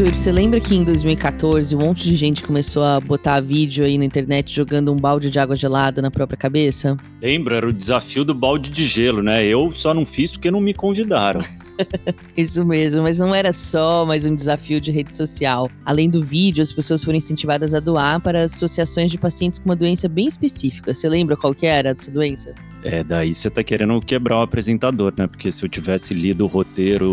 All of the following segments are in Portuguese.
Arthur, você lembra que em 2014 um monte de gente começou a botar vídeo aí na internet jogando um balde de água gelada na própria cabeça? Lembra, era o desafio do balde de gelo, né? Eu só não fiz porque não me convidaram. Isso mesmo, mas não era só mais um desafio de rede social. Além do vídeo, as pessoas foram incentivadas a doar para associações de pacientes com uma doença bem específica. Você lembra qual que era essa doença? É, daí você tá querendo quebrar o apresentador, né? Porque se eu tivesse lido o roteiro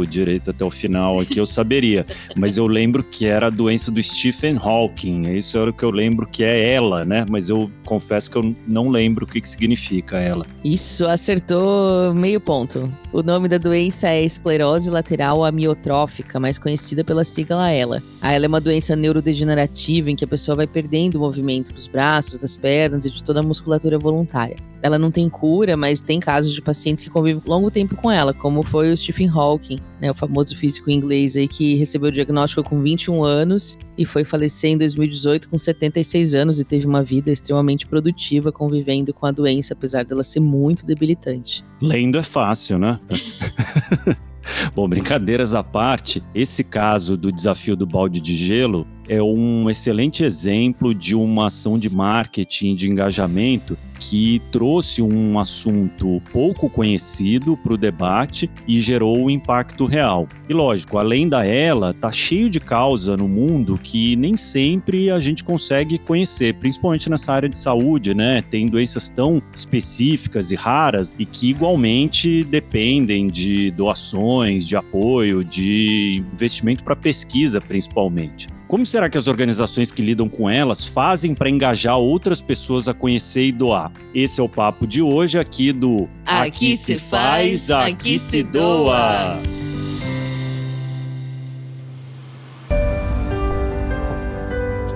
direito até o final aqui, eu saberia. Mas eu lembro que era a doença do Stephen Hawking. Isso era o que eu lembro que é ela, né? Mas eu confesso que eu não lembro o que, que significa ela. Isso, acertou meio ponto. O nome da doença é esclerose lateral amiotrófica, mais conhecida pela sigla ELA. A ELA é uma doença neurodegenerativa em que a pessoa vai perdendo o movimento dos braços, das pernas e de toda a musculatura voluntária. Ela não tem cura, mas tem casos de pacientes que convivem longo tempo com ela, como foi o Stephen Hawking, né, o famoso físico inglês aí que recebeu o diagnóstico com 21 anos e foi falecer em 2018 com 76 anos e teve uma vida extremamente produtiva convivendo com a doença, apesar dela ser muito debilitante. Lendo é fácil, né? Bom, brincadeiras à parte, esse caso do desafio do balde de gelo é um excelente exemplo de uma ação de marketing, de engajamento que trouxe um assunto pouco conhecido para o debate e gerou um impacto real. E lógico, além da ela, tá cheio de causa no mundo que nem sempre a gente consegue conhecer, principalmente nessa área de saúde, né? Tem doenças tão específicas e raras e que igualmente dependem de doações, de apoio, de investimento para pesquisa, principalmente. Como será que as organizações que lidam com elas fazem para engajar outras pessoas a conhecer e doar? Esse é o papo de hoje aqui do Aqui, aqui se faz, aqui se doa.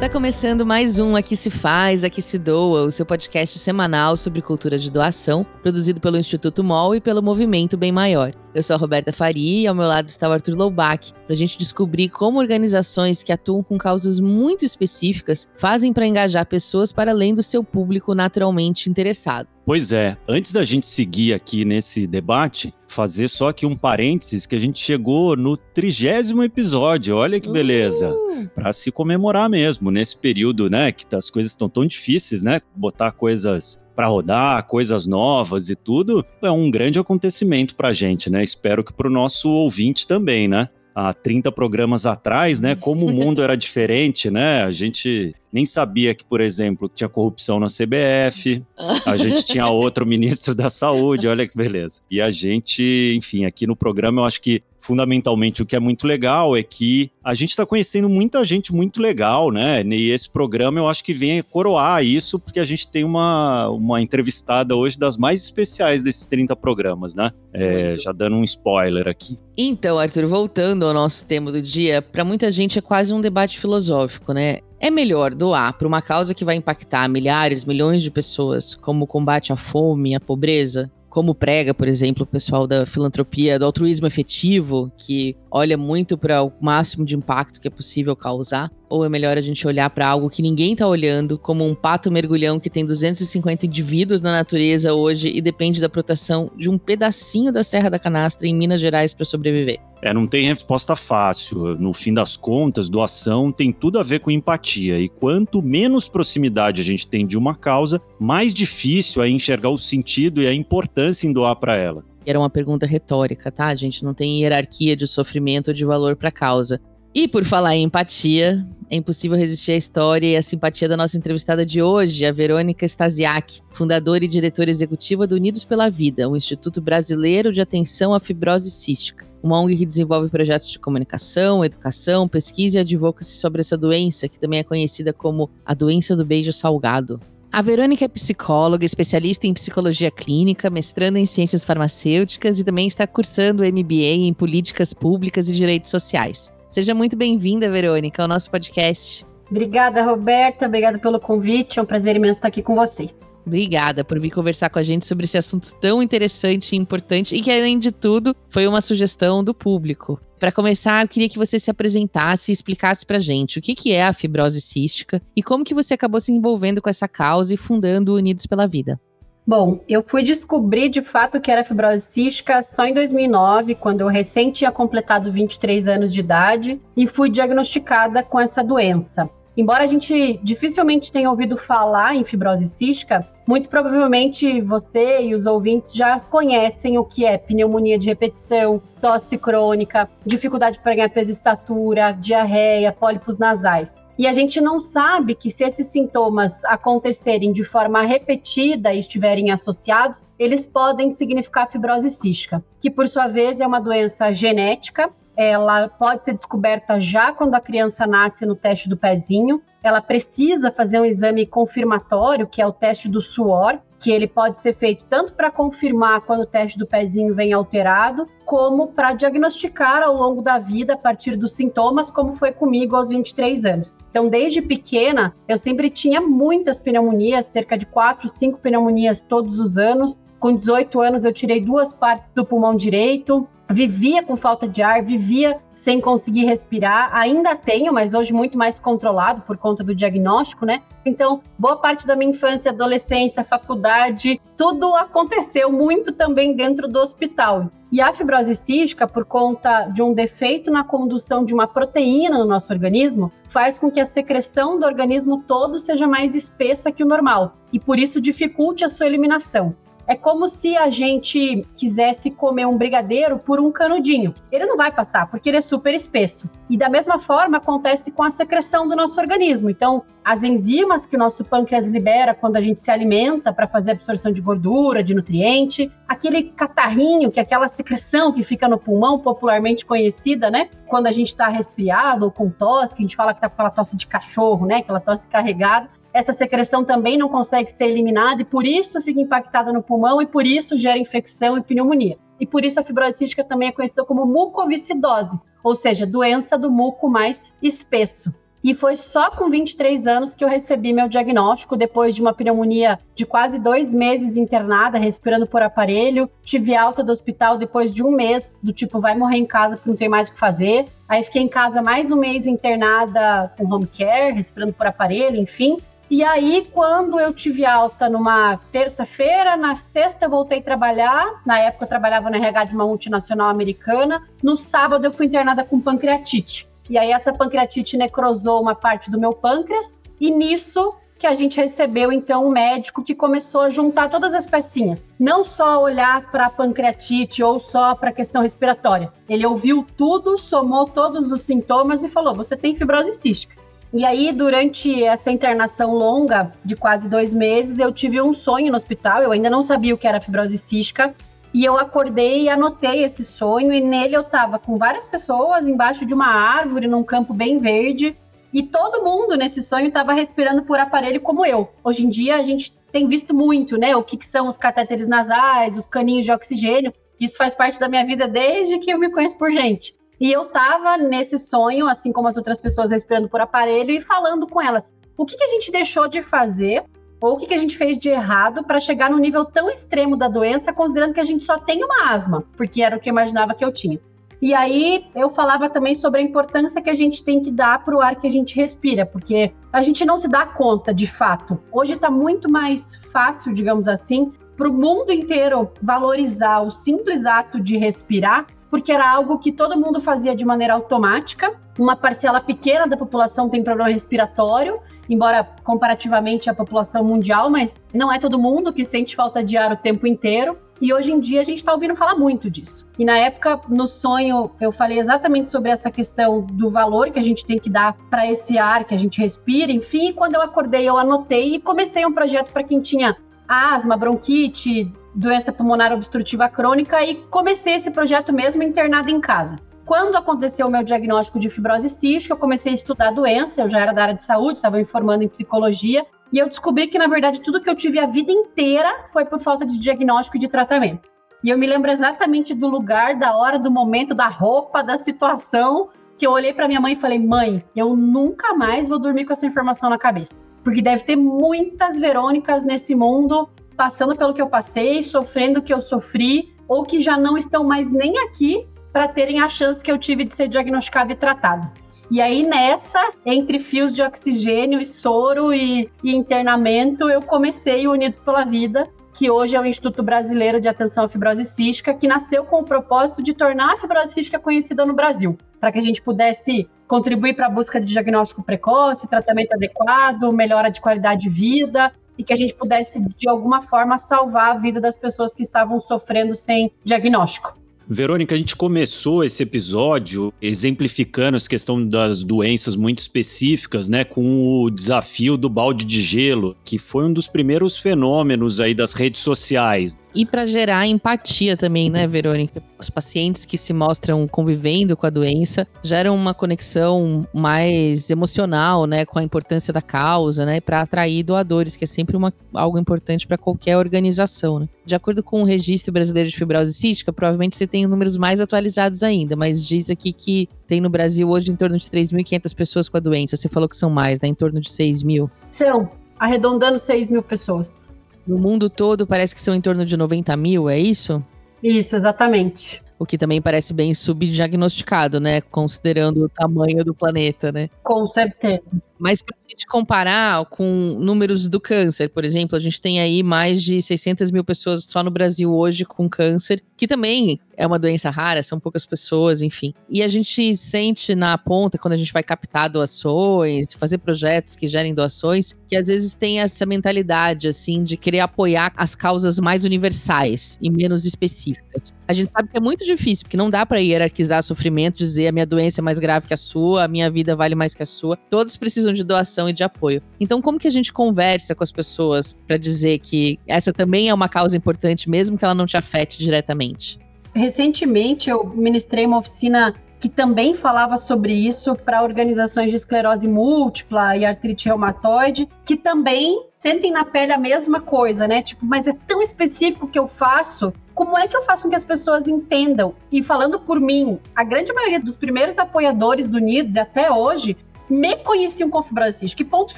Está começando mais um Aqui Se Faz, Aqui Se Doa, o seu podcast semanal sobre cultura de doação, produzido pelo Instituto MOL e pelo Movimento Bem Maior. Eu sou a Roberta Faria e ao meu lado está o Arthur Loubach, para a gente descobrir como organizações que atuam com causas muito específicas fazem para engajar pessoas para além do seu público naturalmente interessado. Pois é, antes da gente seguir aqui nesse debate, fazer só aqui um parênteses que a gente chegou no trigésimo episódio, olha que beleza. Uh! Para se comemorar mesmo, nesse período, né, que as coisas estão tão difíceis, né, botar coisas para rodar, coisas novas e tudo, é um grande acontecimento para a gente, né? Espero que para o nosso ouvinte também, né? Há 30 programas atrás, né? Como o mundo era diferente, né? A gente nem sabia que, por exemplo, tinha corrupção na CBF, a gente tinha outro ministro da saúde, olha que beleza. E a gente, enfim, aqui no programa eu acho que fundamentalmente o que é muito legal é que a gente está conhecendo muita gente muito legal, né? E esse programa eu acho que vem coroar isso, porque a gente tem uma, uma entrevistada hoje das mais especiais desses 30 programas, né? É, já dando um spoiler aqui. Então, Arthur, voltando ao nosso tema do dia, para muita gente é quase um debate filosófico, né? É melhor doar para uma causa que vai impactar milhares, milhões de pessoas, como o combate à fome, à pobreza, como prega, por exemplo, o pessoal da filantropia, do altruísmo efetivo, que olha muito para o máximo de impacto que é possível causar? Ou é melhor a gente olhar para algo que ninguém está olhando, como um pato mergulhão que tem 250 indivíduos na natureza hoje e depende da proteção de um pedacinho da Serra da Canastra em Minas Gerais para sobreviver? É, não tem resposta fácil. No fim das contas, doação tem tudo a ver com empatia. E quanto menos proximidade a gente tem de uma causa, mais difícil é enxergar o sentido e a importância em doar para ela. Era uma pergunta retórica, tá? A gente não tem hierarquia de sofrimento ou de valor para causa. E por falar em empatia, é impossível resistir à história e à simpatia da nossa entrevistada de hoje, a Verônica Stasiak, fundadora e diretora executiva do Unidos pela Vida, o Instituto Brasileiro de Atenção à Fibrose Cística uma ONG que desenvolve projetos de comunicação, educação, pesquisa e advocacy sobre essa doença, que também é conhecida como a doença do beijo salgado. A Verônica é psicóloga, especialista em psicologia clínica, mestrando em ciências farmacêuticas e também está cursando MBA em políticas públicas e direitos sociais. Seja muito bem-vinda, Verônica, ao nosso podcast. Obrigada, Roberta. Obrigada pelo convite. É um prazer imenso estar aqui com vocês. Obrigada por vir conversar com a gente sobre esse assunto tão interessante e importante e que, além de tudo, foi uma sugestão do público. Para começar, eu queria que você se apresentasse e explicasse para gente o que, que é a fibrose cística e como que você acabou se envolvendo com essa causa e fundando Unidos pela Vida. Bom, eu fui descobrir de fato que era fibrose cística só em 2009, quando eu recém tinha completado 23 anos de idade e fui diagnosticada com essa doença. Embora a gente dificilmente tenha ouvido falar em fibrose cística, muito provavelmente você e os ouvintes já conhecem o que é pneumonia de repetição, tosse crônica, dificuldade para ganhar peso e estatura, diarreia, pólipos nasais. E a gente não sabe que se esses sintomas acontecerem de forma repetida e estiverem associados, eles podem significar fibrose cística, que por sua vez é uma doença genética ela pode ser descoberta já quando a criança nasce no teste do pezinho. Ela precisa fazer um exame confirmatório, que é o teste do suor, que ele pode ser feito tanto para confirmar quando o teste do pezinho vem alterado, como para diagnosticar ao longo da vida a partir dos sintomas, como foi comigo aos 23 anos. Então, desde pequena, eu sempre tinha muitas pneumonias, cerca de 4, 5 pneumonias todos os anos. Com 18 anos, eu tirei duas partes do pulmão direito, vivia com falta de ar, vivia sem conseguir respirar. Ainda tenho, mas hoje muito mais controlado por conta do diagnóstico, né? Então, boa parte da minha infância, adolescência, faculdade, tudo aconteceu muito também dentro do hospital. E a fibrose cística, por conta de um defeito na condução de uma proteína no nosso organismo, faz com que a secreção do organismo todo seja mais espessa que o normal e por isso dificulte a sua eliminação. É como se a gente quisesse comer um brigadeiro por um canudinho. Ele não vai passar, porque ele é super espesso. E da mesma forma acontece com a secreção do nosso organismo. Então, as enzimas que o nosso pâncreas libera quando a gente se alimenta para fazer absorção de gordura, de nutriente, aquele catarrinho, que é aquela secreção que fica no pulmão, popularmente conhecida, né? Quando a gente está resfriado ou com tosse, que a gente fala que tá com aquela tosse de cachorro, né? Aquela tosse carregada essa secreção também não consegue ser eliminada e por isso fica impactada no pulmão e por isso gera infecção e pneumonia. E por isso a fibrose cística também é conhecida como mucoviscidose, ou seja, doença do muco mais espesso. E foi só com 23 anos que eu recebi meu diagnóstico, depois de uma pneumonia de quase dois meses internada, respirando por aparelho. Tive alta do hospital depois de um mês, do tipo, vai morrer em casa porque não tem mais o que fazer. Aí fiquei em casa mais um mês internada com home care, respirando por aparelho, enfim. E aí, quando eu tive alta numa terça-feira, na sexta eu voltei a trabalhar. Na época eu trabalhava no RH de uma multinacional americana. No sábado eu fui internada com pancreatite. E aí essa pancreatite necrosou uma parte do meu pâncreas. E nisso que a gente recebeu então um médico que começou a juntar todas as pecinhas, não só olhar para a pancreatite ou só para a questão respiratória. Ele ouviu tudo, somou todos os sintomas e falou: "Você tem fibrose cística". E aí, durante essa internação longa, de quase dois meses, eu tive um sonho no hospital. Eu ainda não sabia o que era fibrose cística. E eu acordei e anotei esse sonho. E nele eu tava com várias pessoas embaixo de uma árvore, num campo bem verde. E todo mundo nesse sonho estava respirando por aparelho como eu. Hoje em dia a gente tem visto muito, né? O que, que são os catéteres nasais, os caninhos de oxigênio. Isso faz parte da minha vida desde que eu me conheço por gente. E eu tava nesse sonho, assim como as outras pessoas respirando por aparelho e falando com elas. O que, que a gente deixou de fazer ou o que, que a gente fez de errado para chegar no nível tão extremo da doença, considerando que a gente só tem uma asma, porque era o que eu imaginava que eu tinha. E aí eu falava também sobre a importância que a gente tem que dar para o ar que a gente respira, porque a gente não se dá conta de fato. Hoje está muito mais fácil, digamos assim, para o mundo inteiro valorizar o simples ato de respirar porque era algo que todo mundo fazia de maneira automática. Uma parcela pequena da população tem problema respiratório, embora comparativamente à população mundial, mas não é todo mundo que sente falta de ar o tempo inteiro. E hoje em dia a gente está ouvindo falar muito disso. E na época, no sonho, eu falei exatamente sobre essa questão do valor que a gente tem que dar para esse ar que a gente respira, enfim. E quando eu acordei, eu anotei e comecei um projeto para quem tinha asma, bronquite, doença pulmonar obstrutiva crônica e comecei esse projeto mesmo internado em casa. Quando aconteceu o meu diagnóstico de fibrose cística, eu comecei a estudar a doença, eu já era da área de saúde, estava me formando em psicologia, e eu descobri que, na verdade, tudo que eu tive a vida inteira foi por falta de diagnóstico e de tratamento. E eu me lembro exatamente do lugar, da hora, do momento, da roupa, da situação, que eu olhei para minha mãe e falei: mãe, eu nunca mais vou dormir com essa informação na cabeça. Porque deve ter muitas Verônicas nesse mundo passando pelo que eu passei, sofrendo o que eu sofri, ou que já não estão mais nem aqui para terem a chance que eu tive de ser diagnosticado e tratado. E aí, nessa, entre fios de oxigênio e soro e, e internamento, eu comecei o Unidos pela Vida, que hoje é o Instituto Brasileiro de Atenção à Fibrose Cística, que nasceu com o propósito de tornar a fibrose cística conhecida no Brasil, para que a gente pudesse contribuir para a busca de diagnóstico precoce, tratamento adequado, melhora de qualidade de vida e que a gente pudesse, de alguma forma, salvar a vida das pessoas que estavam sofrendo sem diagnóstico. Verônica, a gente começou esse episódio exemplificando essa questão das doenças muito específicas, né, com o desafio do balde de gelo, que foi um dos primeiros fenômenos aí das redes sociais e para gerar empatia também, né, Verônica? Os pacientes que se mostram convivendo com a doença geram uma conexão mais emocional, né, com a importância da causa, né, para atrair doadores, que é sempre uma, algo importante para qualquer organização, né? De acordo com o Registro Brasileiro de Fibrose Cística, provavelmente você tem números mais atualizados ainda, mas diz aqui que tem no Brasil hoje em torno de 3.500 pessoas com a doença. Você falou que são mais, né? Em torno de 6 mil. São, arredondando 6 mil pessoas. No mundo todo parece que são em torno de 90 mil, é isso? Isso, exatamente. O que também parece bem subdiagnosticado, né? Considerando o tamanho do planeta, né? Com certeza. Mas para a gente comparar com números do câncer, por exemplo, a gente tem aí mais de 600 mil pessoas só no Brasil hoje com câncer, que também é uma doença rara, são poucas pessoas, enfim. E a gente sente na ponta, quando a gente vai captar doações, fazer projetos que gerem doações, que às vezes tem essa mentalidade, assim, de querer apoiar as causas mais universais e menos específicas. A gente sabe que é muito difícil, porque não dá para hierarquizar sofrimento, dizer a minha doença é mais grave que a sua, a minha vida vale mais que a sua. Todos precisam de doação e de apoio. Então, como que a gente conversa com as pessoas para dizer que essa também é uma causa importante, mesmo que ela não te afete diretamente? Recentemente, eu ministrei uma oficina que também falava sobre isso para organizações de esclerose múltipla e artrite reumatoide, que também sentem na pele a mesma coisa, né? Tipo, mas é tão específico que eu faço. Como é que eu faço com que as pessoas entendam? E falando por mim, a grande maioria dos primeiros apoiadores do Unidos até hoje me conheciam com cística. Que ponto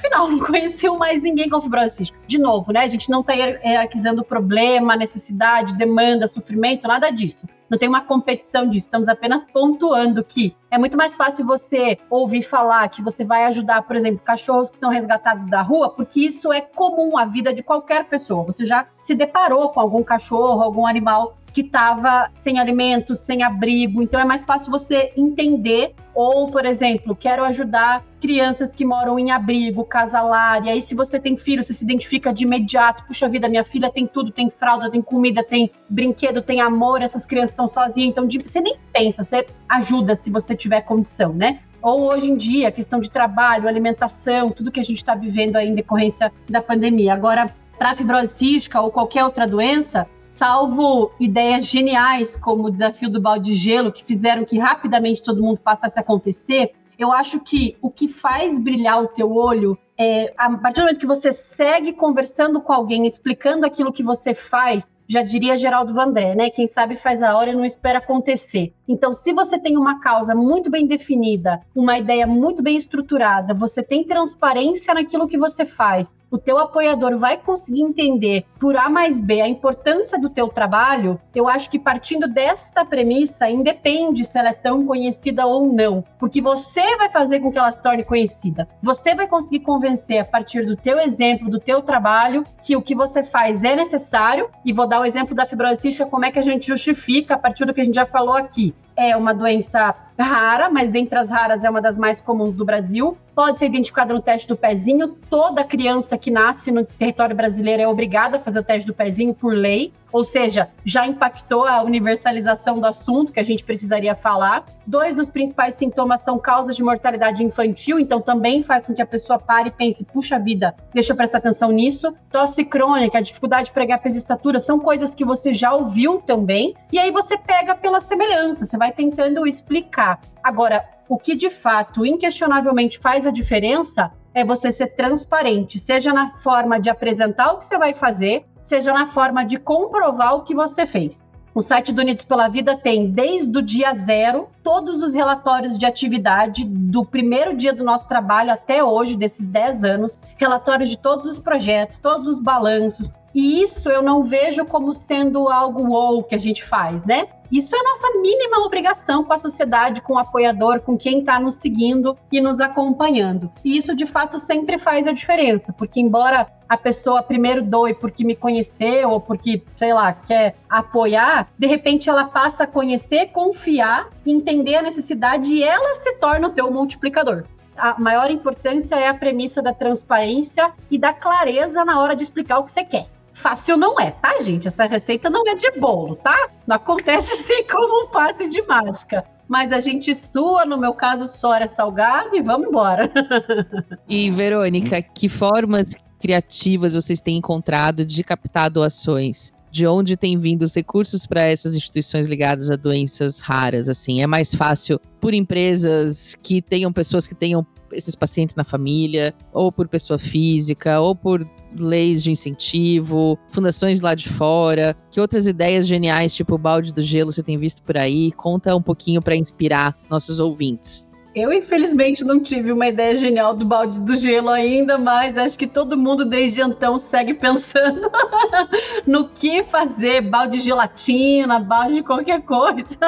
final, não conheciam mais ninguém com cística. De novo, né? A gente não está hierarquizando problema, necessidade, demanda, sofrimento, nada disso. Não tem uma competição disso. Estamos apenas pontuando que é muito mais fácil você ouvir falar que você vai ajudar, por exemplo, cachorros que são resgatados da rua, porque isso é comum à vida de qualquer pessoa. Você já se deparou com algum cachorro, algum animal que estava sem alimentos, sem abrigo. Então é mais fácil você entender. Ou, por exemplo, quero ajudar crianças que moram em abrigo, casalar. E aí, se você tem filho, você se identifica de imediato. Puxa vida, minha filha tem tudo: tem fralda, tem comida, tem brinquedo, tem amor. Essas crianças estão sozinhas. Então, você nem pensa, você ajuda se você tiver condição, né? ou hoje em dia, questão de trabalho, alimentação, tudo que a gente está vivendo aí em decorrência da pandemia. Agora, para fibrose cística ou qualquer outra doença, salvo ideias geniais como o desafio do balde de gelo, que fizeram que rapidamente todo mundo passasse a acontecer, eu acho que o que faz brilhar o teu olho é a partir do momento que você segue conversando com alguém, explicando aquilo que você faz, já diria Geraldo Vandré, né? Quem sabe faz a hora e não espera acontecer. Então, se você tem uma causa muito bem definida, uma ideia muito bem estruturada, você tem transparência naquilo que você faz, o teu apoiador vai conseguir entender por A mais B a importância do teu trabalho, eu acho que partindo desta premissa, independe se ela é tão conhecida ou não, porque você vai fazer com que ela se torne conhecida. Você vai conseguir convencer a partir do teu exemplo, do teu trabalho, que o que você faz é necessário, e vou dar o exemplo da fibrose cística, como é que a gente justifica a partir do que a gente já falou aqui. É uma doença rara, mas dentre as raras é uma das mais comuns do Brasil. Pode ser identificada no teste do pezinho. Toda criança que nasce no território brasileiro é obrigada a fazer o teste do pezinho por lei. Ou seja, já impactou a universalização do assunto que a gente precisaria falar. Dois dos principais sintomas são causas de mortalidade infantil, então também faz com que a pessoa pare e pense: puxa vida, deixa eu prestar atenção nisso. Tosse crônica, dificuldade de pregar peso e estatura, são coisas que você já ouviu também. E aí você pega pela semelhança, você vai tentando explicar Agora, o que de fato, inquestionavelmente faz a diferença é você ser transparente, seja na forma de apresentar o que você vai fazer, seja na forma de comprovar o que você fez. O site do Unidos pela Vida tem, desde o dia zero, todos os relatórios de atividade do primeiro dia do nosso trabalho até hoje, desses 10 anos, relatórios de todos os projetos, todos os balanços. E isso eu não vejo como sendo algo wow que a gente faz, né? Isso é nossa mínima obrigação com a sociedade, com o apoiador, com quem está nos seguindo e nos acompanhando. E isso, de fato, sempre faz a diferença, porque embora a pessoa primeiro doe porque me conheceu ou porque, sei lá, quer apoiar, de repente ela passa a conhecer, confiar, entender a necessidade e ela se torna o teu multiplicador a maior importância é a premissa da transparência e da clareza na hora de explicar o que você quer. Fácil não é, tá, gente? Essa receita não é de bolo, tá? Não acontece assim como um passe de mágica. Mas a gente sua, no meu caso, sora salgado e vamos embora. e, Verônica, que formas criativas vocês têm encontrado de captar doações? de onde tem vindo os recursos para essas instituições ligadas a doenças raras, assim. É mais fácil por empresas que tenham pessoas que tenham esses pacientes na família, ou por pessoa física, ou por leis de incentivo, fundações lá de fora, que outras ideias geniais, tipo o balde do gelo, você tem visto por aí? Conta um pouquinho para inspirar nossos ouvintes. Eu, infelizmente, não tive uma ideia genial do balde do gelo ainda, mas acho que todo mundo desde então segue pensando no que fazer, balde de gelatina, balde de qualquer coisa.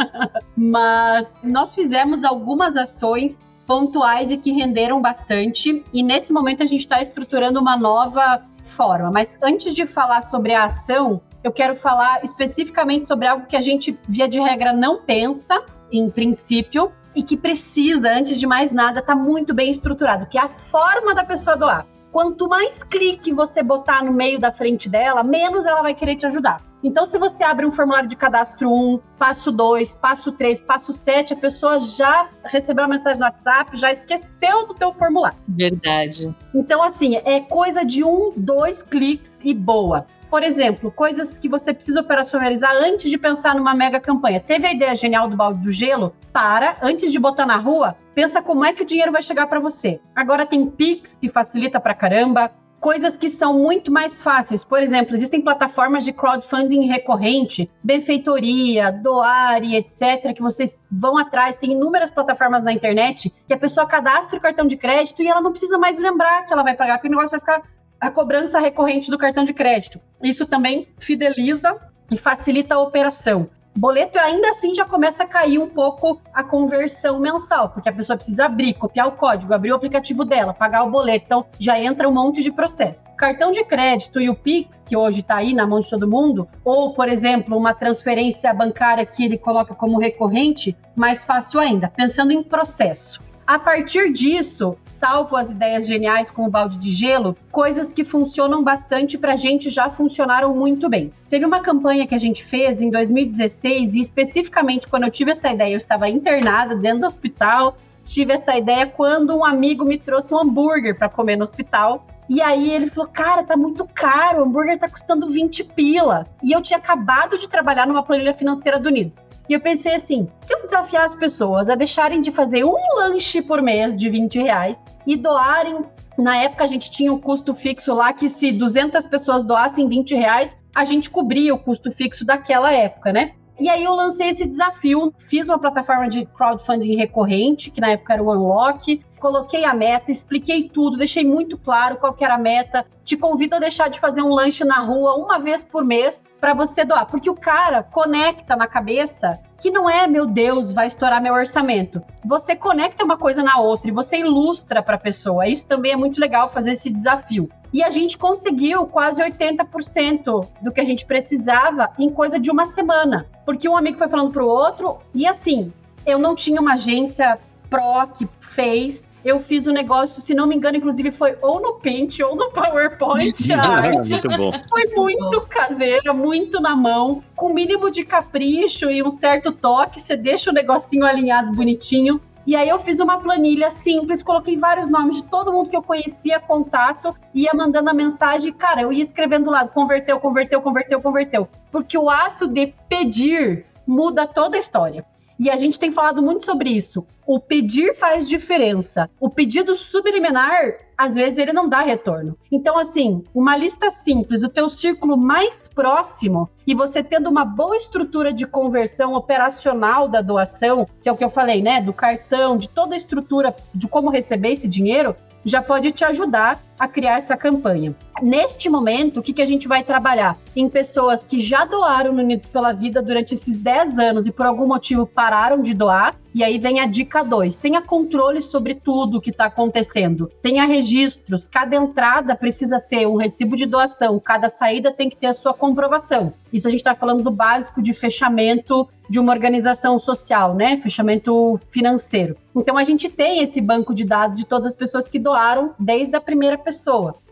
mas nós fizemos algumas ações pontuais e que renderam bastante, e nesse momento a gente está estruturando uma nova forma. Mas antes de falar sobre a ação, eu quero falar especificamente sobre algo que a gente, via de regra, não pensa, em princípio, e que precisa, antes de mais nada, estar tá muito bem estruturado, que é a forma da pessoa doar. Quanto mais clique você botar no meio da frente dela, menos ela vai querer te ajudar. Então, se você abre um formulário de cadastro 1, passo 2, passo 3, passo 7, a pessoa já recebeu a mensagem no WhatsApp, já esqueceu do teu formulário. Verdade. Então, assim, é coisa de um, dois cliques e boa. Por exemplo, coisas que você precisa operacionalizar antes de pensar numa mega campanha. Teve a ideia genial do balde do gelo? Para, antes de botar na rua, pensa como é que o dinheiro vai chegar para você. Agora tem Pix, que facilita pra caramba coisas que são muito mais fáceis. Por exemplo, existem plataformas de crowdfunding recorrente, benfeitoria, doar e etc, que vocês vão atrás. Tem inúmeras plataformas na internet que a pessoa cadastra o cartão de crédito e ela não precisa mais lembrar que ela vai pagar, porque o negócio vai ficar a cobrança recorrente do cartão de crédito. Isso também fideliza e facilita a operação. Boleto ainda assim já começa a cair um pouco a conversão mensal, porque a pessoa precisa abrir, copiar o código, abrir o aplicativo dela, pagar o boleto, então já entra um monte de processo. Cartão de crédito e o Pix, que hoje está aí na mão de todo mundo, ou, por exemplo, uma transferência bancária que ele coloca como recorrente, mais fácil ainda, pensando em processo. A partir disso, salvo as ideias geniais com o balde de gelo, coisas que funcionam bastante para a gente já funcionaram muito bem. Teve uma campanha que a gente fez em 2016 e especificamente quando eu tive essa ideia, eu estava internada dentro do hospital. Tive essa ideia quando um amigo me trouxe um hambúrguer para comer no hospital e aí ele falou: Cara, tá muito caro, o hambúrguer tá custando 20 pila. E eu tinha acabado de trabalhar numa planilha financeira do Unidos. E eu pensei assim: se eu desafiar as pessoas a deixarem de fazer um lanche por mês de 20 reais e doarem. Na época a gente tinha um custo fixo lá que se 200 pessoas doassem 20 reais, a gente cobria o custo fixo daquela época, né? E aí eu lancei esse desafio, fiz uma plataforma de crowdfunding recorrente, que na época era o Unlock, coloquei a meta, expliquei tudo, deixei muito claro qual era a meta. Te convido a deixar de fazer um lanche na rua uma vez por mês para você doar, porque o cara conecta na cabeça que não é, meu Deus, vai estourar meu orçamento. Você conecta uma coisa na outra e você ilustra para a pessoa. Isso também é muito legal fazer esse desafio. E a gente conseguiu quase 80% do que a gente precisava em coisa de uma semana. Porque um amigo foi falando pro outro, e assim, eu não tinha uma agência pró que fez, eu fiz o um negócio, se não me engano, inclusive foi ou no Paint ou no PowerPoint. A arte. muito bom. Foi muito caseira, muito na mão, com o mínimo de capricho e um certo toque. Você deixa o negocinho alinhado bonitinho. E aí eu fiz uma planilha simples, coloquei vários nomes de todo mundo que eu conhecia, contato, ia mandando a mensagem, cara, eu ia escrevendo do lado, converteu, converteu, converteu, converteu. Porque o ato de pedir muda toda a história. E a gente tem falado muito sobre isso. O pedir faz diferença. O pedido subliminar, às vezes, ele não dá retorno. Então, assim, uma lista simples, o teu círculo mais próximo e você tendo uma boa estrutura de conversão operacional da doação, que é o que eu falei, né? Do cartão, de toda a estrutura de como receber esse dinheiro, já pode te ajudar a criar essa campanha. Neste momento, o que, que a gente vai trabalhar? Em pessoas que já doaram no Unidos pela Vida durante esses 10 anos e por algum motivo pararam de doar. E aí vem a dica 2: tenha controle sobre tudo o que está acontecendo. Tenha registros. Cada entrada precisa ter um recibo de doação, cada saída tem que ter a sua comprovação. Isso a gente está falando do básico de fechamento de uma organização social, né? Fechamento financeiro. Então a gente tem esse banco de dados de todas as pessoas que doaram desde a primeira pessoa.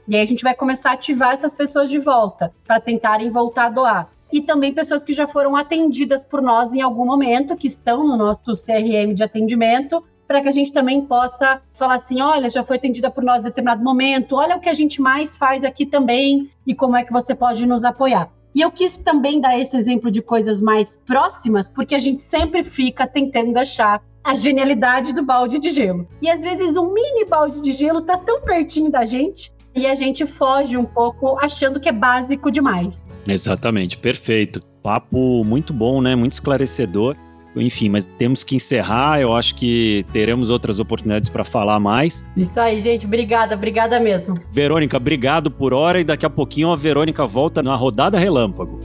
E aí a gente vai começar a ativar essas pessoas de volta para tentarem voltar a doar. E também pessoas que já foram atendidas por nós em algum momento, que estão no nosso CRM de atendimento, para que a gente também possa falar assim: olha, já foi atendida por nós em determinado momento, olha o que a gente mais faz aqui também e como é que você pode nos apoiar. E eu quis também dar esse exemplo de coisas mais próximas, porque a gente sempre fica tentando achar a genialidade do balde de gelo. E às vezes um mini balde de gelo tá tão pertinho da gente e a gente foge um pouco achando que é básico demais. Exatamente, perfeito. Papo muito bom, né? Muito esclarecedor. Enfim, mas temos que encerrar. Eu acho que teremos outras oportunidades para falar mais. Isso aí, gente. Obrigada, obrigada mesmo. Verônica, obrigado por hora e daqui a pouquinho a Verônica volta na rodada relâmpago.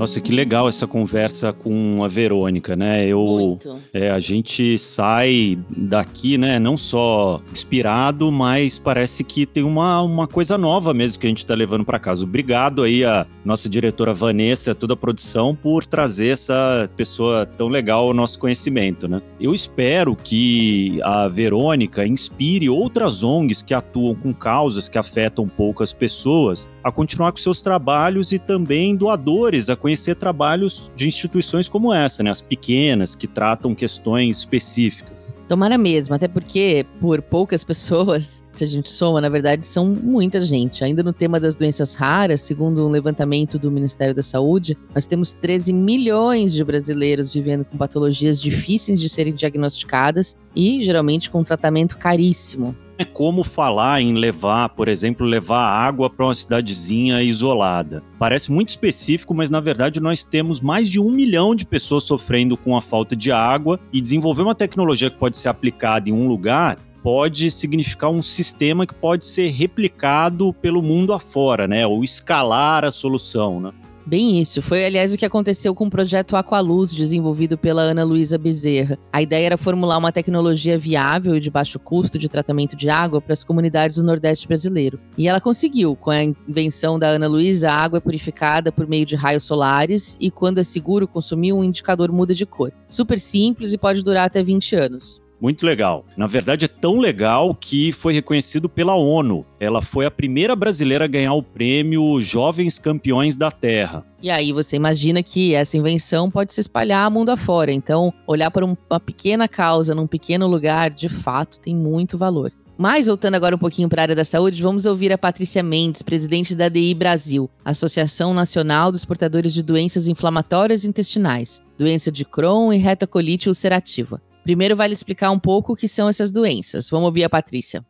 Nossa, que legal essa conversa com a Verônica, né? Eu, é, a gente sai daqui, né? Não só inspirado, mas parece que tem uma, uma coisa nova mesmo que a gente está levando para casa. Obrigado aí a nossa diretora Vanessa, toda a produção, por trazer essa pessoa tão legal ao nosso conhecimento, né? Eu espero que a Verônica inspire outras ONGs que atuam com causas que afetam poucas pessoas a continuar com seus trabalhos e também doadores a conhecer trabalhos de instituições como essa, né? As pequenas, que tratam questões específicas. Tomara mesmo, até porque por poucas pessoas, se a gente soma, na verdade, são muita gente. Ainda no tema das doenças raras, segundo um levantamento do Ministério da Saúde, nós temos 13 milhões de brasileiros vivendo com patologias difíceis de serem diagnosticadas e geralmente com tratamento caríssimo é como falar em levar, por exemplo, levar água para uma cidadezinha isolada. Parece muito específico, mas na verdade nós temos mais de um milhão de pessoas sofrendo com a falta de água e desenvolver uma tecnologia que pode ser aplicada em um lugar pode significar um sistema que pode ser replicado pelo mundo afora, né? Ou escalar a solução, né? Bem isso. Foi, aliás, o que aconteceu com o projeto Aqualuz, desenvolvido pela Ana Luísa Bezerra. A ideia era formular uma tecnologia viável e de baixo custo de tratamento de água para as comunidades do Nordeste brasileiro. E ela conseguiu. Com a invenção da Ana Luísa, a água é purificada por meio de raios solares e, quando é seguro consumir, um indicador muda de cor. Super simples e pode durar até 20 anos. Muito legal. Na verdade, é tão legal que foi reconhecido pela ONU. Ela foi a primeira brasileira a ganhar o prêmio Jovens Campeões da Terra. E aí você imagina que essa invenção pode se espalhar mundo afora. Então, olhar para uma pequena causa num pequeno lugar, de fato, tem muito valor. Mas voltando agora um pouquinho para a área da saúde, vamos ouvir a Patrícia Mendes, presidente da DI Brasil, Associação Nacional dos Portadores de Doenças Inflamatórias Intestinais, doença de Crohn e retocolite ulcerativa. Primeiro, vale explicar um pouco o que são essas doenças. Vamos ouvir a Patrícia.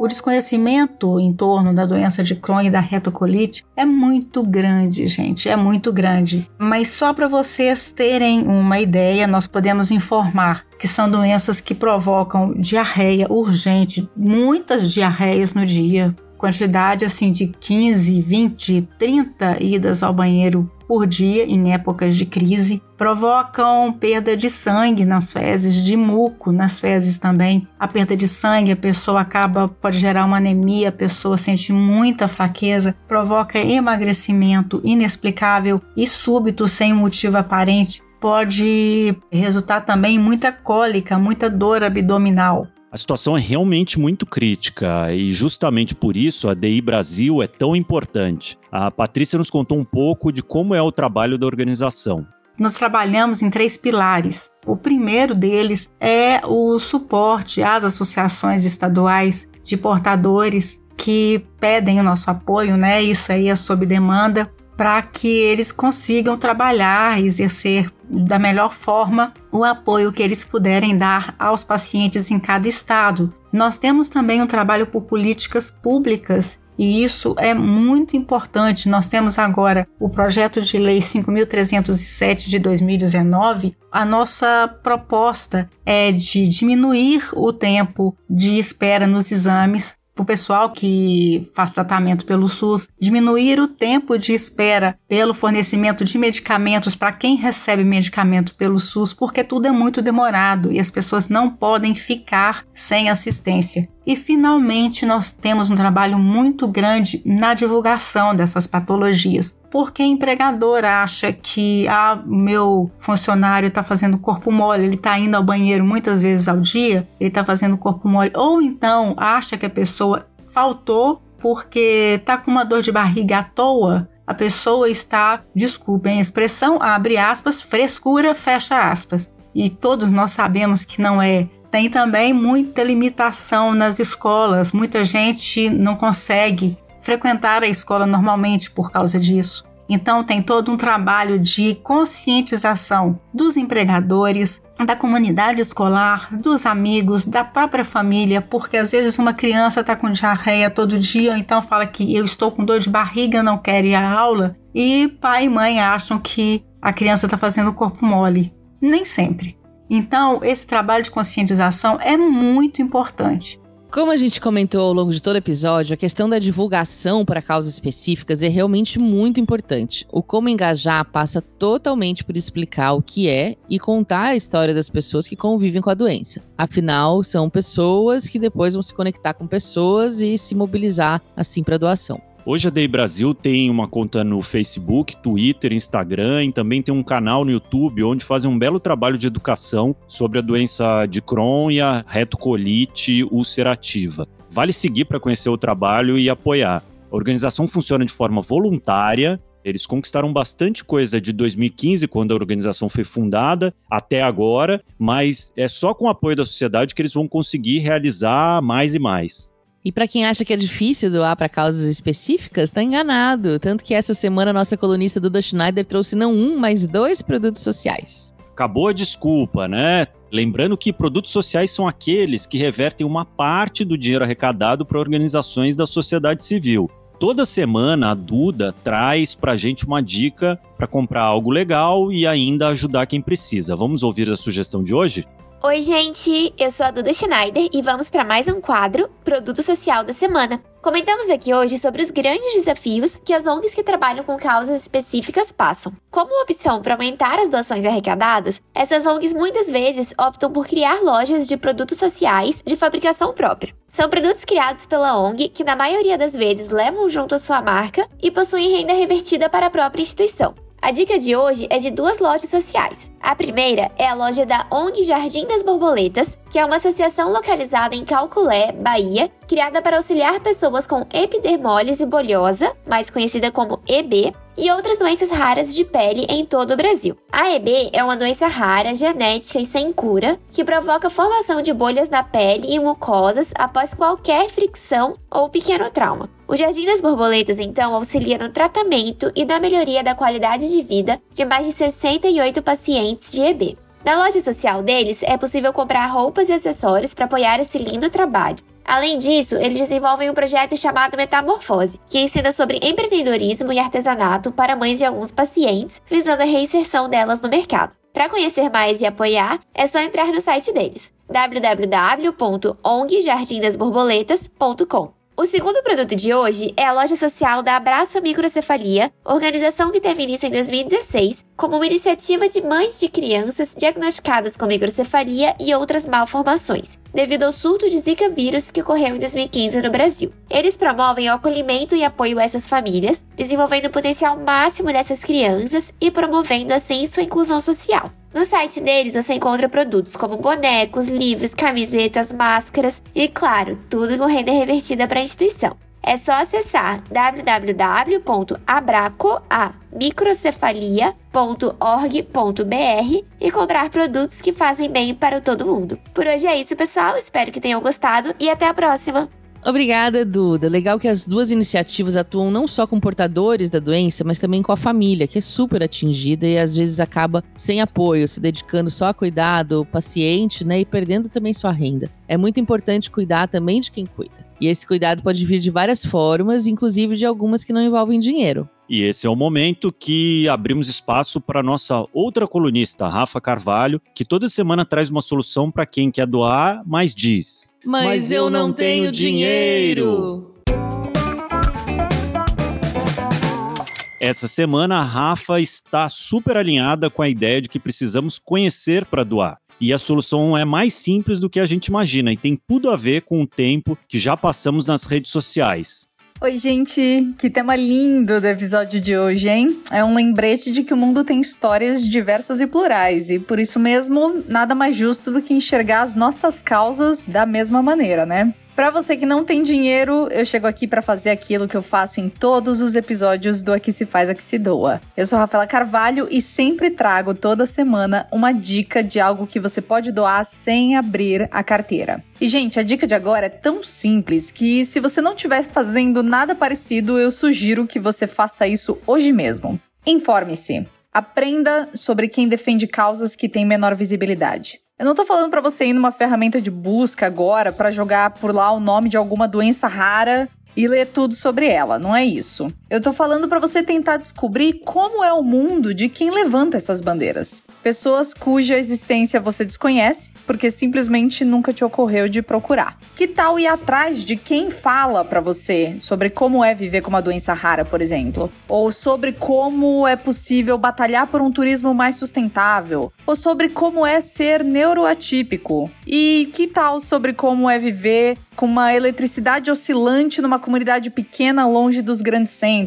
O desconhecimento em torno da doença de Crohn e da retocolite é muito grande, gente, é muito grande. Mas só para vocês terem uma ideia, nós podemos informar que são doenças que provocam diarreia urgente, muitas diarreias no dia, quantidade assim de 15, 20, 30 idas ao banheiro por dia em épocas de crise, provocam perda de sangue nas fezes, de muco nas fezes também. A perda de sangue, a pessoa acaba, pode gerar uma anemia, a pessoa sente muita fraqueza, provoca emagrecimento inexplicável e súbito sem motivo aparente. Pode resultar também em muita cólica, muita dor abdominal. A situação é realmente muito crítica e justamente por isso a DI Brasil é tão importante. A Patrícia nos contou um pouco de como é o trabalho da organização. Nós trabalhamos em três pilares. O primeiro deles é o suporte às associações estaduais de portadores que pedem o nosso apoio, né? Isso aí é sob demanda para que eles consigam trabalhar exercer da melhor forma o apoio que eles puderem dar aos pacientes em cada estado. Nós temos também um trabalho por políticas públicas E isso é muito importante. Nós temos agora o projeto de lei 5307 de 2019. A nossa proposta é de diminuir o tempo de espera nos exames para o pessoal que faz tratamento pelo SUS, diminuir o tempo de espera pelo fornecimento de medicamentos para quem recebe medicamento pelo SUS, porque tudo é muito demorado e as pessoas não podem ficar sem assistência. E finalmente nós temos um trabalho muito grande na divulgação dessas patologias. Porque empregador acha que ah, meu funcionário está fazendo corpo mole, ele está indo ao banheiro muitas vezes ao dia, ele está fazendo corpo mole, ou então acha que a pessoa faltou porque está com uma dor de barriga à toa, a pessoa está, desculpem a expressão, abre aspas, frescura, fecha aspas. E todos nós sabemos que não é tem também muita limitação nas escolas, muita gente não consegue frequentar a escola normalmente por causa disso. Então, tem todo um trabalho de conscientização dos empregadores, da comunidade escolar, dos amigos, da própria família, porque às vezes uma criança está com diarreia todo dia, ou então fala que eu estou com dor de barriga, não quero ir à aula, e pai e mãe acham que a criança está fazendo corpo mole. Nem sempre. Então, esse trabalho de conscientização é muito importante. Como a gente comentou ao longo de todo o episódio, a questão da divulgação para causas específicas é realmente muito importante. O Como Engajar passa totalmente por explicar o que é e contar a história das pessoas que convivem com a doença. Afinal, são pessoas que depois vão se conectar com pessoas e se mobilizar assim para doação. Hoje a Day Brasil tem uma conta no Facebook, Twitter, Instagram e também tem um canal no YouTube onde fazem um belo trabalho de educação sobre a doença de Crohn e a retocolite ulcerativa. Vale seguir para conhecer o trabalho e apoiar. A organização funciona de forma voluntária eles conquistaram bastante coisa de 2015, quando a organização foi fundada, até agora, mas é só com o apoio da sociedade que eles vão conseguir realizar mais e mais. E para quem acha que é difícil doar para causas específicas, está enganado. Tanto que essa semana nossa colunista Duda Schneider trouxe não um, mas dois produtos sociais. Acabou a desculpa, né? Lembrando que produtos sociais são aqueles que revertem uma parte do dinheiro arrecadado para organizações da sociedade civil. Toda semana a Duda traz para a gente uma dica para comprar algo legal e ainda ajudar quem precisa. Vamos ouvir a sugestão de hoje? Oi, gente! Eu sou a Duda Schneider e vamos para mais um quadro Produto Social da Semana. Comentamos aqui hoje sobre os grandes desafios que as ONGs que trabalham com causas específicas passam. Como opção para aumentar as doações arrecadadas, essas ONGs muitas vezes optam por criar lojas de produtos sociais de fabricação própria. São produtos criados pela ONG que, na maioria das vezes, levam junto a sua marca e possuem renda revertida para a própria instituição. A dica de hoje é de duas lojas sociais. A primeira é a loja da ONG Jardim das Borboletas, que é uma associação localizada em Calculé, Bahia, criada para auxiliar pessoas com epidermólise bolhosa, mais conhecida como EB, e outras doenças raras de pele em todo o Brasil. A EB é uma doença rara, genética e sem cura, que provoca formação de bolhas na pele e mucosas após qualquer fricção ou pequeno trauma. O Jardim das Borboletas, então, auxilia no tratamento e na melhoria da qualidade de vida de mais de 68 pacientes de EB. Na loja social deles, é possível comprar roupas e acessórios para apoiar esse lindo trabalho. Além disso, eles desenvolvem um projeto chamado Metamorfose, que ensina sobre empreendedorismo e artesanato para mães de alguns pacientes, visando a reinserção delas no mercado. Para conhecer mais e apoiar, é só entrar no site deles www.ongjardindasborboletas.com. O segundo produto de hoje é a loja social da Abraço Microcefalia, organização que teve início em 2016 como uma iniciativa de mães de crianças diagnosticadas com microcefalia e outras malformações, devido ao surto de Zika vírus que ocorreu em 2015 no Brasil. Eles promovem o acolhimento e apoio a essas famílias, desenvolvendo o potencial máximo dessas crianças e promovendo assim sua inclusão social. No site deles você encontra produtos como bonecos, livros, camisetas, máscaras e, claro, tudo com renda revertida para a instituição. É só acessar www.abracoamicrocefalia.org.br e comprar produtos que fazem bem para todo mundo. Por hoje é isso, pessoal. Espero que tenham gostado e até a próxima! Obrigada, Duda. Legal que as duas iniciativas atuam não só com portadores da doença, mas também com a família, que é super atingida e às vezes acaba sem apoio, se dedicando só a cuidar do paciente, né, e perdendo também sua renda. É muito importante cuidar também de quem cuida. E esse cuidado pode vir de várias formas, inclusive de algumas que não envolvem dinheiro. E esse é o momento que abrimos espaço para nossa outra colunista, Rafa Carvalho, que toda semana traz uma solução para quem quer doar, mas diz: Mas, mas eu não tenho dinheiro. Essa semana a Rafa está super alinhada com a ideia de que precisamos conhecer para doar. E a solução é mais simples do que a gente imagina e tem tudo a ver com o tempo que já passamos nas redes sociais. Oi, gente! Que tema lindo do episódio de hoje, hein? É um lembrete de que o mundo tem histórias diversas e plurais, e por isso mesmo, nada mais justo do que enxergar as nossas causas da mesma maneira, né? Para você que não tem dinheiro, eu chego aqui para fazer aquilo que eu faço em todos os episódios do Aqui se faz, aqui se doa. Eu sou Rafaela Carvalho e sempre trago toda semana uma dica de algo que você pode doar sem abrir a carteira. E gente, a dica de agora é tão simples que se você não estiver fazendo nada parecido, eu sugiro que você faça isso hoje mesmo. Informe-se. Aprenda sobre quem defende causas que têm menor visibilidade. Eu não tô falando para você ir numa ferramenta de busca agora para jogar por lá o nome de alguma doença rara e ler tudo sobre ela, não é isso. Eu tô falando para você tentar descobrir como é o mundo de quem levanta essas bandeiras. Pessoas cuja existência você desconhece, porque simplesmente nunca te ocorreu de procurar. Que tal ir atrás de quem fala para você sobre como é viver com uma doença rara, por exemplo? Ou sobre como é possível batalhar por um turismo mais sustentável? Ou sobre como é ser neuroatípico? E que tal sobre como é viver com uma eletricidade oscilante numa comunidade pequena longe dos grandes centros,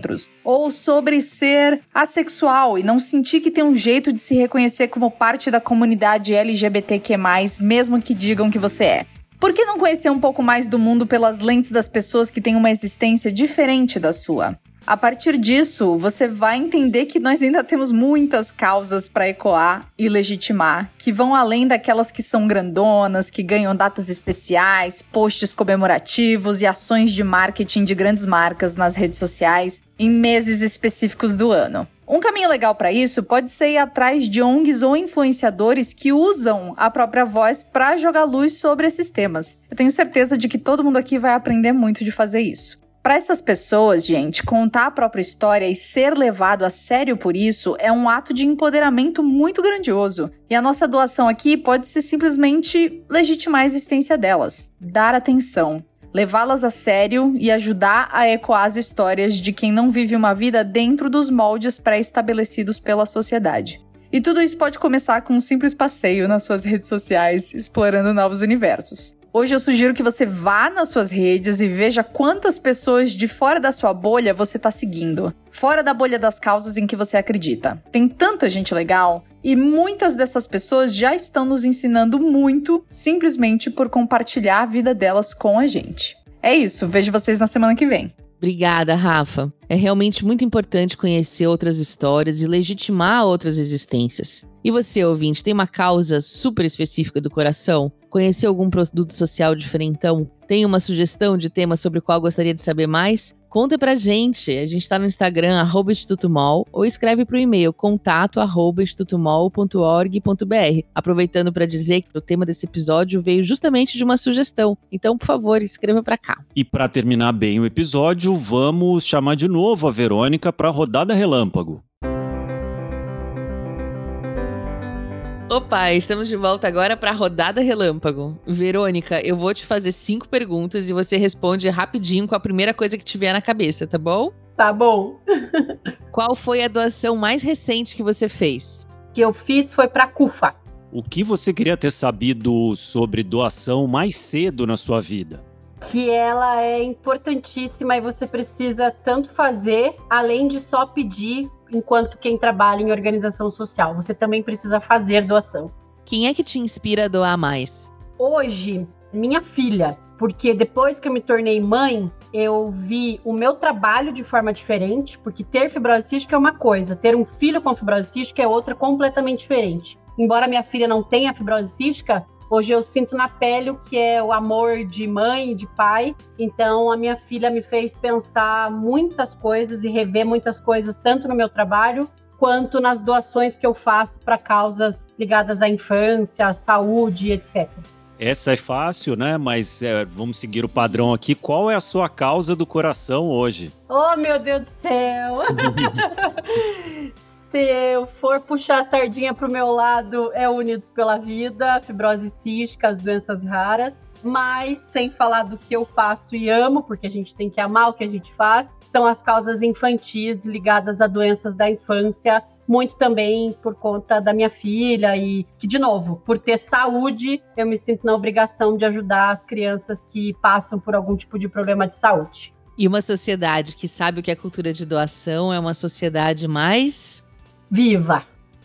ou sobre ser assexual e não sentir que tem um jeito de se reconhecer como parte da comunidade LGBTQ+, mesmo que digam que você é. Por que não conhecer um pouco mais do mundo pelas lentes das pessoas que têm uma existência diferente da sua? A partir disso, você vai entender que nós ainda temos muitas causas para ecoar e legitimar, que vão além daquelas que são grandonas, que ganham datas especiais, posts comemorativos e ações de marketing de grandes marcas nas redes sociais em meses específicos do ano. Um caminho legal para isso pode ser ir atrás de ONGs ou influenciadores que usam a própria voz para jogar luz sobre esses temas. Eu tenho certeza de que todo mundo aqui vai aprender muito de fazer isso. Para essas pessoas, gente, contar a própria história e ser levado a sério por isso é um ato de empoderamento muito grandioso. E a nossa doação aqui pode ser simplesmente legitimar a existência delas, dar atenção, levá-las a sério e ajudar a ecoar as histórias de quem não vive uma vida dentro dos moldes pré-estabelecidos pela sociedade. E tudo isso pode começar com um simples passeio nas suas redes sociais, explorando novos universos. Hoje eu sugiro que você vá nas suas redes e veja quantas pessoas de fora da sua bolha você está seguindo. Fora da bolha das causas em que você acredita. Tem tanta gente legal e muitas dessas pessoas já estão nos ensinando muito simplesmente por compartilhar a vida delas com a gente. É isso, vejo vocês na semana que vem. Obrigada, Rafa. É realmente muito importante conhecer outras histórias e legitimar outras existências. E você, ouvinte, tem uma causa super específica do coração? Conheceu algum produto social diferentão? Tem uma sugestão de tema sobre o qual gostaria de saber mais? Conta pra gente. A gente está no Instagram, arroba Instituto Mol, ou escreve para o e-mail contato arroba institutomol.org.br. Aproveitando para dizer que o tema desse episódio veio justamente de uma sugestão. Então, por favor, escreva para cá. E para terminar bem o episódio, vamos chamar de novo a Verônica para rodada relâmpago. Opa, estamos de volta agora para a rodada relâmpago. Verônica, eu vou te fazer cinco perguntas e você responde rapidinho com a primeira coisa que tiver na cabeça, tá bom? Tá bom. Qual foi a doação mais recente que você fez? Que eu fiz foi para CUFA. O que você queria ter sabido sobre doação mais cedo na sua vida? Que ela é importantíssima e você precisa tanto fazer, além de só pedir enquanto quem trabalha em organização social. Você também precisa fazer doação. Quem é que te inspira a doar mais? Hoje, minha filha, porque depois que eu me tornei mãe, eu vi o meu trabalho de forma diferente, porque ter fibrose cística é uma coisa, ter um filho com fibrose cística é outra completamente diferente. Embora minha filha não tenha fibrose cística, Hoje eu sinto na pele o que é o amor de mãe, de pai. Então a minha filha me fez pensar muitas coisas e rever muitas coisas, tanto no meu trabalho quanto nas doações que eu faço para causas ligadas à infância, à saúde, etc. Essa é fácil, né? Mas é, vamos seguir o padrão aqui. Qual é a sua causa do coração hoje? Oh, meu Deus do céu! Se eu for puxar a sardinha pro meu lado, é Unidos pela Vida, fibrose cística, as doenças raras. Mas sem falar do que eu faço e amo, porque a gente tem que amar o que a gente faz, são as causas infantis ligadas a doenças da infância, muito também por conta da minha filha e que, de novo, por ter saúde, eu me sinto na obrigação de ajudar as crianças que passam por algum tipo de problema de saúde. E uma sociedade que sabe o que é cultura de doação é uma sociedade mais viva.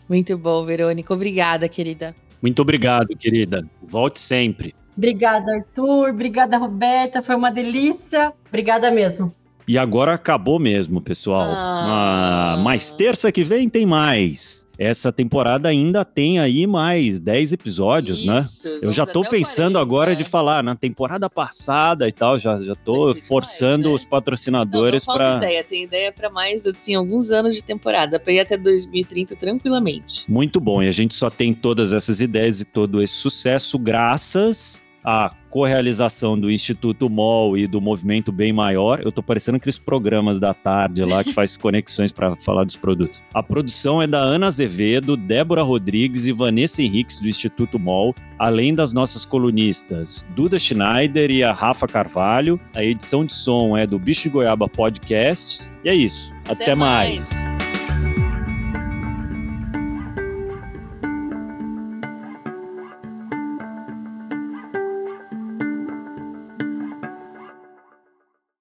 Muito bom, Verônica. Obrigada, querida. Muito obrigado, querida. Volte sempre. Obrigada, Arthur. Obrigada, Roberta. Foi uma delícia. Obrigada mesmo. E agora acabou mesmo, pessoal. Ah. Ah, mas terça que vem tem mais. Essa temporada ainda tem aí mais 10 episódios, né? Isso, Eu vamos já tô pensando 40. agora de falar na temporada passada e tal, já, já tô forçando demais, né? os patrocinadores para ideia, tem ideia pra mais assim alguns anos de temporada, pra ir até 2030 tranquilamente. Muito bom, e a gente só tem todas essas ideias e todo esse sucesso graças à correalização do Instituto MOL e do Movimento Bem Maior. Eu tô parecendo aqueles programas da tarde lá que faz conexões para falar dos produtos. A produção é da Ana Azevedo, Débora Rodrigues e Vanessa Henriques do Instituto MOL, além das nossas colunistas Duda Schneider e a Rafa Carvalho. A edição de som é do Bicho de Goiaba Podcasts. E é isso. Até, Até mais. mais.